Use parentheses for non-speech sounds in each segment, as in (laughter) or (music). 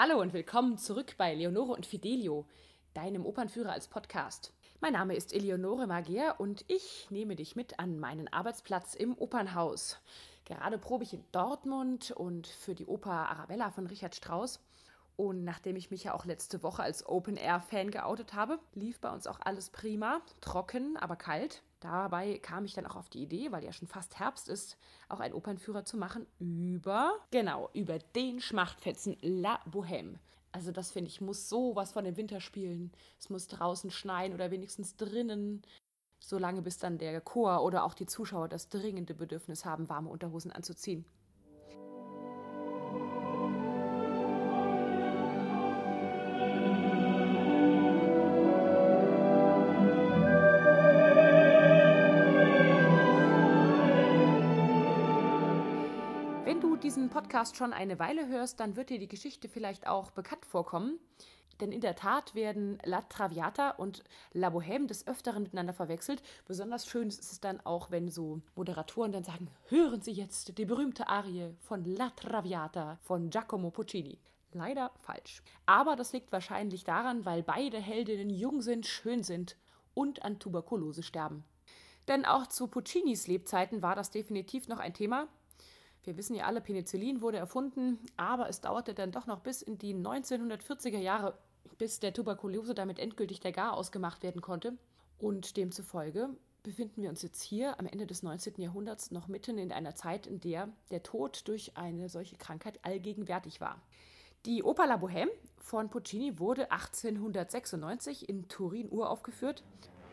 Hallo und willkommen zurück bei Leonore und Fidelio, deinem Opernführer als Podcast. Mein Name ist Eleonore Magier und ich nehme dich mit an meinen Arbeitsplatz im Opernhaus. Gerade probe ich in Dortmund und für die Oper Arabella von Richard Strauss. Und nachdem ich mich ja auch letzte Woche als Open-Air-Fan geoutet habe, lief bei uns auch alles prima, trocken, aber kalt. Dabei kam ich dann auch auf die Idee, weil ja schon fast Herbst ist, auch einen Opernführer zu machen über, genau, über den Schmachtfetzen La Bohème. Also das finde ich, muss sowas von dem Winter spielen. Es muss draußen schneien oder wenigstens drinnen, solange bis dann der Chor oder auch die Zuschauer das dringende Bedürfnis haben, warme Unterhosen anzuziehen. Podcast schon eine Weile hörst, dann wird dir die Geschichte vielleicht auch bekannt vorkommen. Denn in der Tat werden La Traviata und La Bohème des Öfteren miteinander verwechselt. Besonders schön ist es dann auch, wenn so Moderatoren dann sagen, hören Sie jetzt die berühmte Arie von La Traviata von Giacomo Puccini. Leider falsch. Aber das liegt wahrscheinlich daran, weil beide Heldinnen jung sind, schön sind und an Tuberkulose sterben. Denn auch zu Puccinis Lebzeiten war das definitiv noch ein Thema. Wir wissen ja alle, Penicillin wurde erfunden, aber es dauerte dann doch noch bis in die 1940er Jahre, bis der Tuberkulose damit endgültig der Gar ausgemacht werden konnte. Und demzufolge befinden wir uns jetzt hier am Ende des 19. Jahrhunderts noch mitten in einer Zeit, in der der Tod durch eine solche Krankheit allgegenwärtig war. Die Oper La Bohème von Puccini wurde 1896 in Turin uraufgeführt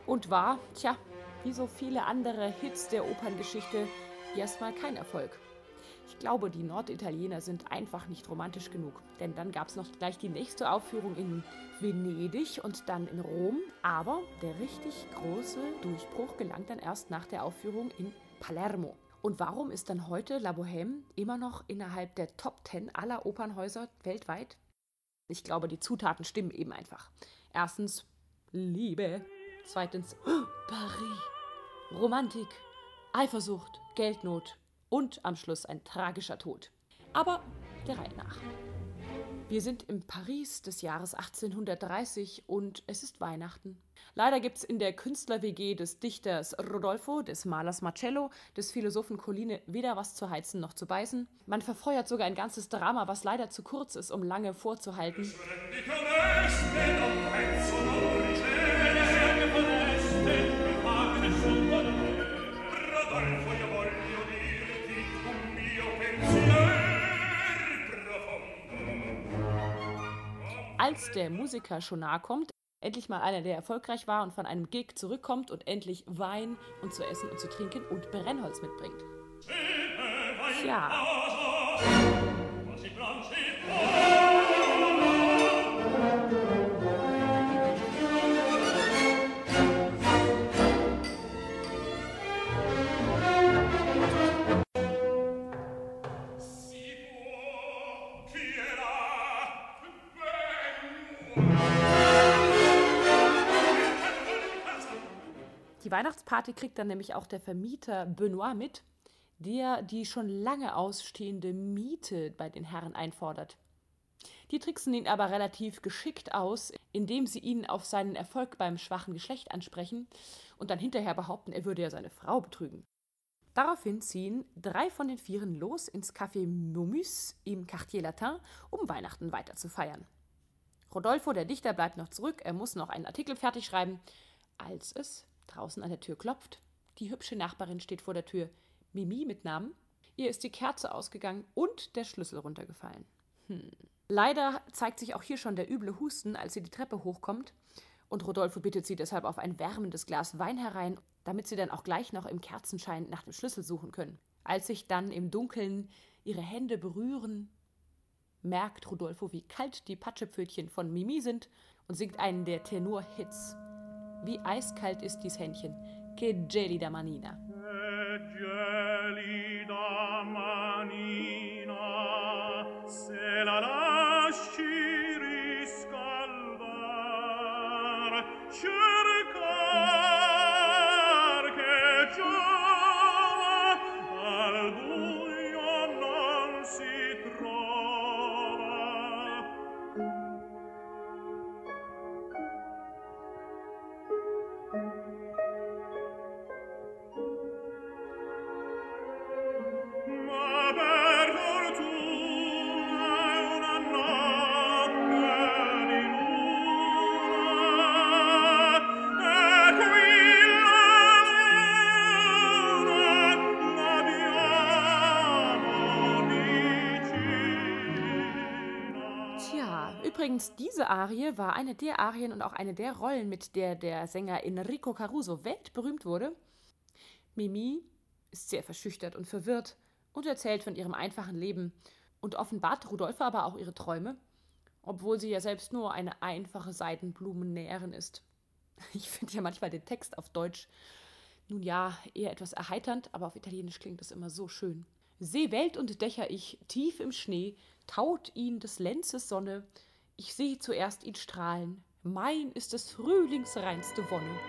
und war, tja, wie so viele andere Hits der Operngeschichte, erstmal kein Erfolg. Ich glaube, die Norditaliener sind einfach nicht romantisch genug. Denn dann gab es noch gleich die nächste Aufführung in Venedig und dann in Rom. Aber der richtig große Durchbruch gelang dann erst nach der Aufführung in Palermo. Und warum ist dann heute La Bohème immer noch innerhalb der Top Ten aller Opernhäuser weltweit? Ich glaube, die Zutaten stimmen eben einfach. Erstens Liebe. Zweitens (gasps) Paris. Romantik. Eifersucht. Geldnot und am Schluss ein tragischer Tod. Aber der Reihe nach. Wir sind im Paris des Jahres 1830 und es ist Weihnachten. Leider gibt es in der Künstler-WG des Dichters Rodolfo, des Malers Marcello, des Philosophen Colline weder was zu heizen noch zu beißen. Man verfeuert sogar ein ganzes Drama, was leider zu kurz ist, um lange vorzuhalten. Als der Musiker schon nahe kommt, endlich mal einer, der erfolgreich war und von einem Gig zurückkommt und endlich Wein und zu essen und zu trinken und Brennholz mitbringt. Tja. Die Weihnachtsparty kriegt dann nämlich auch der Vermieter Benoit mit, der die schon lange ausstehende Miete bei den Herren einfordert. Die tricksen ihn aber relativ geschickt aus, indem sie ihn auf seinen Erfolg beim schwachen Geschlecht ansprechen und dann hinterher behaupten, er würde ja seine Frau betrügen. Daraufhin ziehen drei von den Vieren los ins Café Momus im Quartier Latin, um Weihnachten weiter zu feiern. Rodolfo, der Dichter, bleibt noch zurück, er muss noch einen Artikel fertig schreiben, als es draußen an der Tür klopft. Die hübsche Nachbarin steht vor der Tür. Mimi mit Namen. Ihr ist die Kerze ausgegangen und der Schlüssel runtergefallen. Hm. Leider zeigt sich auch hier schon der üble Husten, als sie die Treppe hochkommt. Und Rodolfo bittet sie deshalb auf ein wärmendes Glas Wein herein, damit sie dann auch gleich noch im Kerzenschein nach dem Schlüssel suchen können. Als sich dann im Dunkeln ihre Hände berühren, merkt Rodolfo, wie kalt die Patschepfötchen von Mimi sind und singt einen der Tenor-Hits. Wie eiskalt ist dies Händchen. Che gelida manina. Übrigens, diese Arie war eine der Arien und auch eine der Rollen, mit der der Sänger Enrico Caruso weltberühmt wurde. Mimi ist sehr verschüchtert und verwirrt und erzählt von ihrem einfachen Leben und offenbart Rudolfe aber auch ihre Träume, obwohl sie ja selbst nur eine einfache Seidenblumennäherin ist. (laughs) Ich finde ja manchmal den Text auf Deutsch, nun ja, eher etwas erheiternd, aber auf Italienisch klingt es immer so schön. Seh Welt und Dächer ich, tief im Schnee, taut ihn des Lenzes Sonne, ich seh zuerst ihn strahlen, mein ist des Frühlings reinste Wonne.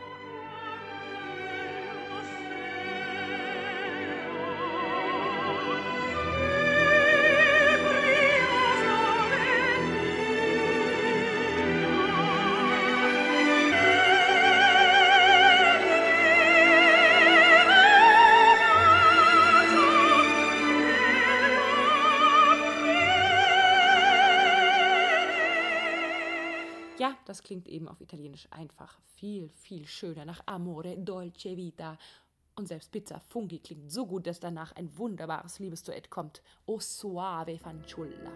Das klingt eben auf Italienisch einfach viel, viel schöner nach Amore, Dolce Vita. Und selbst Pizza Fungi klingt so gut, dass danach ein wunderbares Liebesduett kommt. O suave fanciulla.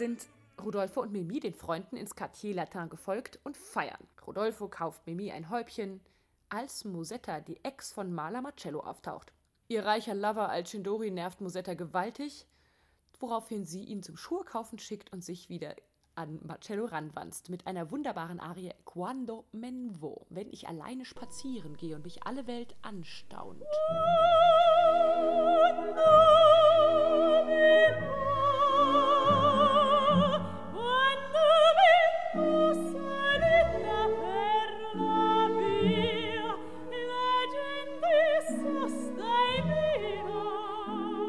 Sind Rodolfo und Mimi den Freunden ins Quartier Latin gefolgt und feiern. Rodolfo kauft Mimi ein Häubchen, als Musetta, die Ex von Maler Marcello, auftaucht. Ihr reicher Lover Alcindori nervt Musetta gewaltig, woraufhin sie ihn zum Schuhkaufen schickt und sich wieder an Marcello ranwanzt mit einer wunderbaren Arie Quando men vo, wenn ich alleine spazieren gehe und mich alle Welt anstaunt.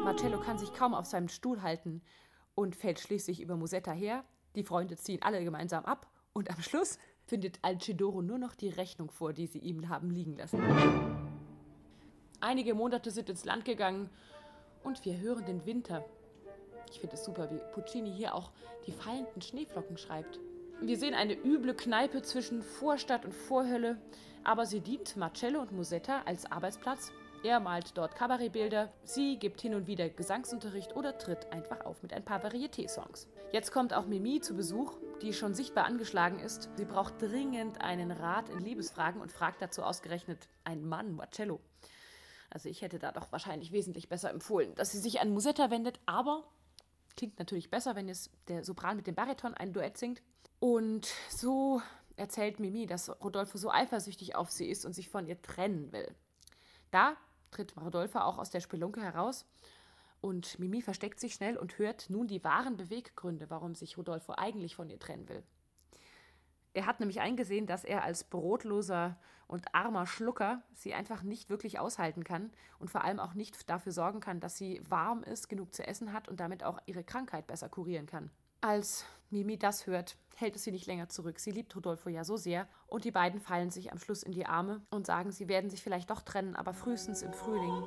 Marcello kann sich kaum auf seinem Stuhl halten und fällt schließlich über Musetta her. Die Freunde ziehen alle gemeinsam ab und am Schluss findet Alcidoro nur noch die Rechnung vor, die sie ihm haben liegen lassen. Einige Monate sind ins Land gegangen und wir hören den Winter. Ich finde es super, wie Puccini hier auch die fallenden Schneeflocken schreibt. Wir sehen eine üble Kneipe zwischen Vorstadt und Vorhölle, aber sie dient Marcello und Musetta als Arbeitsplatz er malt dort Kabarettbilder, sie gibt hin und wieder Gesangsunterricht oder tritt einfach auf mit ein paar Varieté-Songs. Jetzt kommt auch Mimi zu Besuch, die schon sichtbar angeschlagen ist. Sie braucht dringend einen Rat in Liebesfragen und fragt dazu ausgerechnet einen Mann, Marcello. Also ich hätte da doch wahrscheinlich wesentlich besser empfohlen, dass sie sich an Musetta wendet, aber klingt natürlich besser, wenn es der Sopran mit dem Bariton ein Duett singt. Und so erzählt Mimi, dass Rodolfo so eifersüchtig auf sie ist und sich von ihr trennen will. Da tritt Rodolphe auch aus der Spelunke heraus und Mimi versteckt sich schnell und hört nun die wahren Beweggründe, warum sich Rodolfo eigentlich von ihr trennen will. Er hat nämlich eingesehen, dass er als brotloser und armer Schlucker sie einfach nicht wirklich aushalten kann und vor allem auch nicht dafür sorgen kann, dass sie warm ist, genug zu essen hat und damit auch ihre Krankheit besser kurieren kann. Als Mimi das hört, hält es sie nicht länger zurück. Sie liebt Rodolfo ja so sehr und die beiden fallen sich am Schluss in die Arme und sagen, sie werden sich vielleicht doch trennen, aber frühestens im Frühling.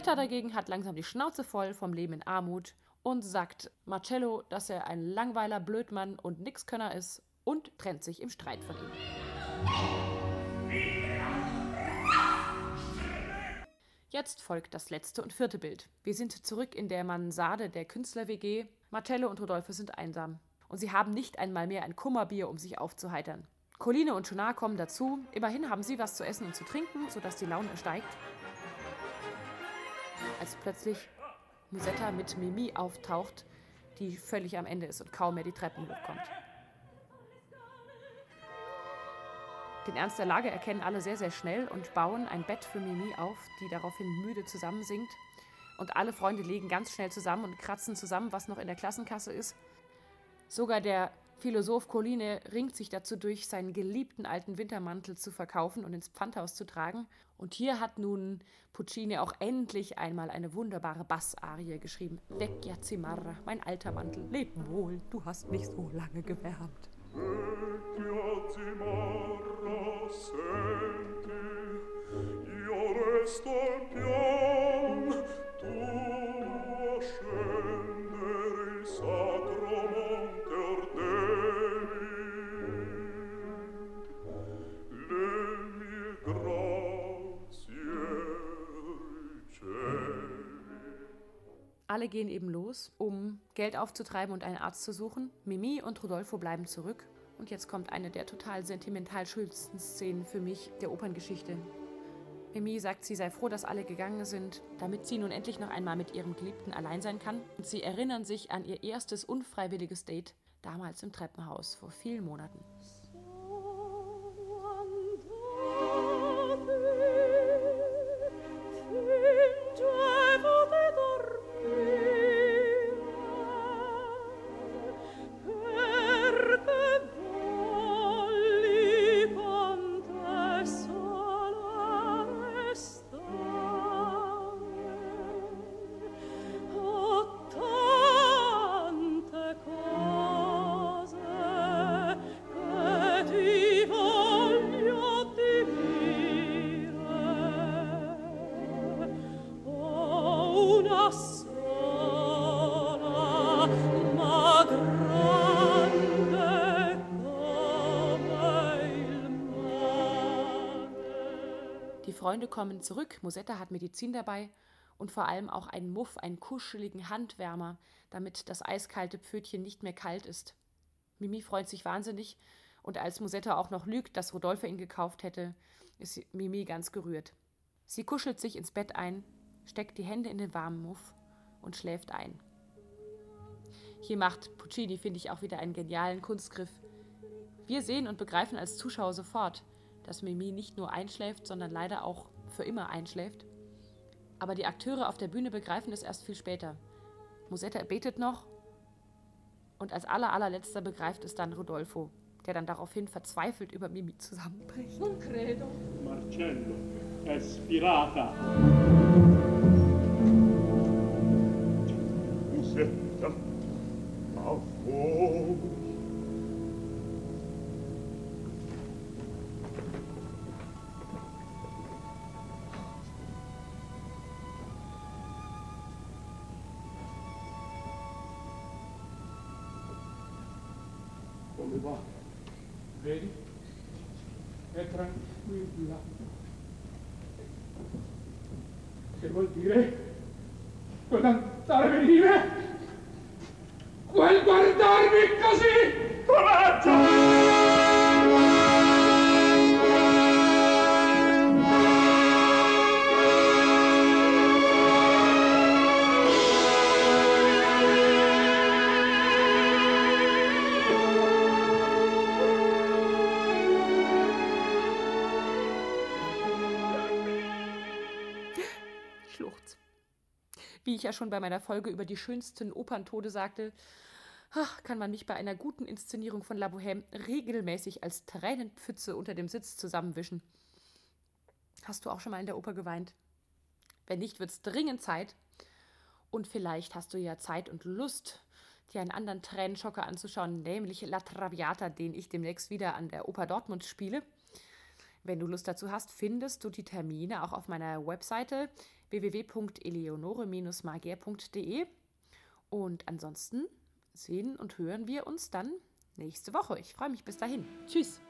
Musetta dagegen hat langsam die Schnauze voll vom Leben in Armut und sagt Marcello, dass er ein Langweiler, Blödmann und Nixkönner ist und trennt sich im Streit von ihm. Jetzt folgt das letzte und vierte Bild. Wir sind zurück in der Mansarde der Künstler-WG. Marcello und Rodolphe sind einsam. Und sie haben nicht einmal mehr ein Kummerbier, um sich aufzuheitern. Colline und Chonar kommen dazu. Immerhin haben sie was zu essen und zu trinken, sodass die Laune steigt als plötzlich Musetta mit Mimi auftaucht, die völlig am Ende ist und kaum mehr die Treppen hochkommt. Den Ernst der Lage erkennen alle sehr, sehr schnell und bauen ein Bett für Mimi auf, die daraufhin müde zusammensinkt. Und alle Freunde legen ganz schnell zusammen und kratzen zusammen, was noch in der Klassenkasse ist. Sogar der Philosoph Colline ringt sich dazu durch, seinen geliebten alten Wintermantel zu verkaufen und ins Pfandhaus zu tragen. Und hier hat nun Puccini auch endlich einmal eine wunderbare Bassarie geschrieben. Vecchia Cimarra, mein alter Mantel, leb wohl, du hast mich so lange gewärmt. Vecchia Cimarra, senti, io resto pian, tu Alle gehen eben los, um Geld aufzutreiben und einen Arzt zu suchen. Mimi und Rodolfo bleiben zurück. Und jetzt kommt eine der total sentimental schönsten Szenen für mich der Operngeschichte. Mimi sagt, sie sei froh, dass alle gegangen sind, damit sie nun endlich noch einmal mit ihrem Geliebten allein sein kann. Und sie erinnern sich an ihr erstes unfreiwilliges Date damals im Treppenhaus vor vielen Monaten. Freunde kommen zurück, Musetta hat Medizin dabei und vor allem auch einen Muff, einen kuscheligen Handwärmer, damit das eiskalte Pfötchen nicht mehr kalt ist. Mimi freut sich wahnsinnig und als Musetta auch noch lügt, dass Rodolphe ihn gekauft hätte, ist Mimi ganz gerührt. Sie kuschelt sich ins Bett ein, steckt die Hände in den warmen Muff und schläft ein. Hier macht Puccini, finde ich, auch wieder einen genialen Kunstgriff. Wir sehen und begreifen als Zuschauer sofort, dass Mimi nicht nur einschläft, sondern leider auch für immer einschläft. Aber die Akteure auf der Bühne begreifen es erst viel später. Musetta betet noch und als aller allerletzter begreift es dann Rodolfo, der dann daraufhin verzweifelt über Mimi zusammenbricht. Non credo. Marcello, è spirata. Va. Vedi? È tranquilla. Che vuol dire? Quel andare a venire? Quel guardarmi così? Coraggio! Wie ich ja schon bei meiner Folge über die schönsten Operntode sagte, ach, kann man mich bei einer guten Inszenierung von La Bohème regelmäßig als Tränenpfütze unter dem Sitz zusammenwischen. Hast du auch schon mal in der Oper geweint? Wenn nicht, wird es dringend Zeit. Und vielleicht hast du ja Zeit und Lust, dir einen anderen Tränenschocker anzuschauen, nämlich La Traviata, den ich demnächst wieder an der Oper Dortmund spiele. Wenn du Lust dazu hast, findest du die Termine auch auf meiner Webseite www.eleonore-magier.de. Und ansonsten sehen und hören wir uns dann nächste Woche. Ich freue mich bis dahin. Tschüss.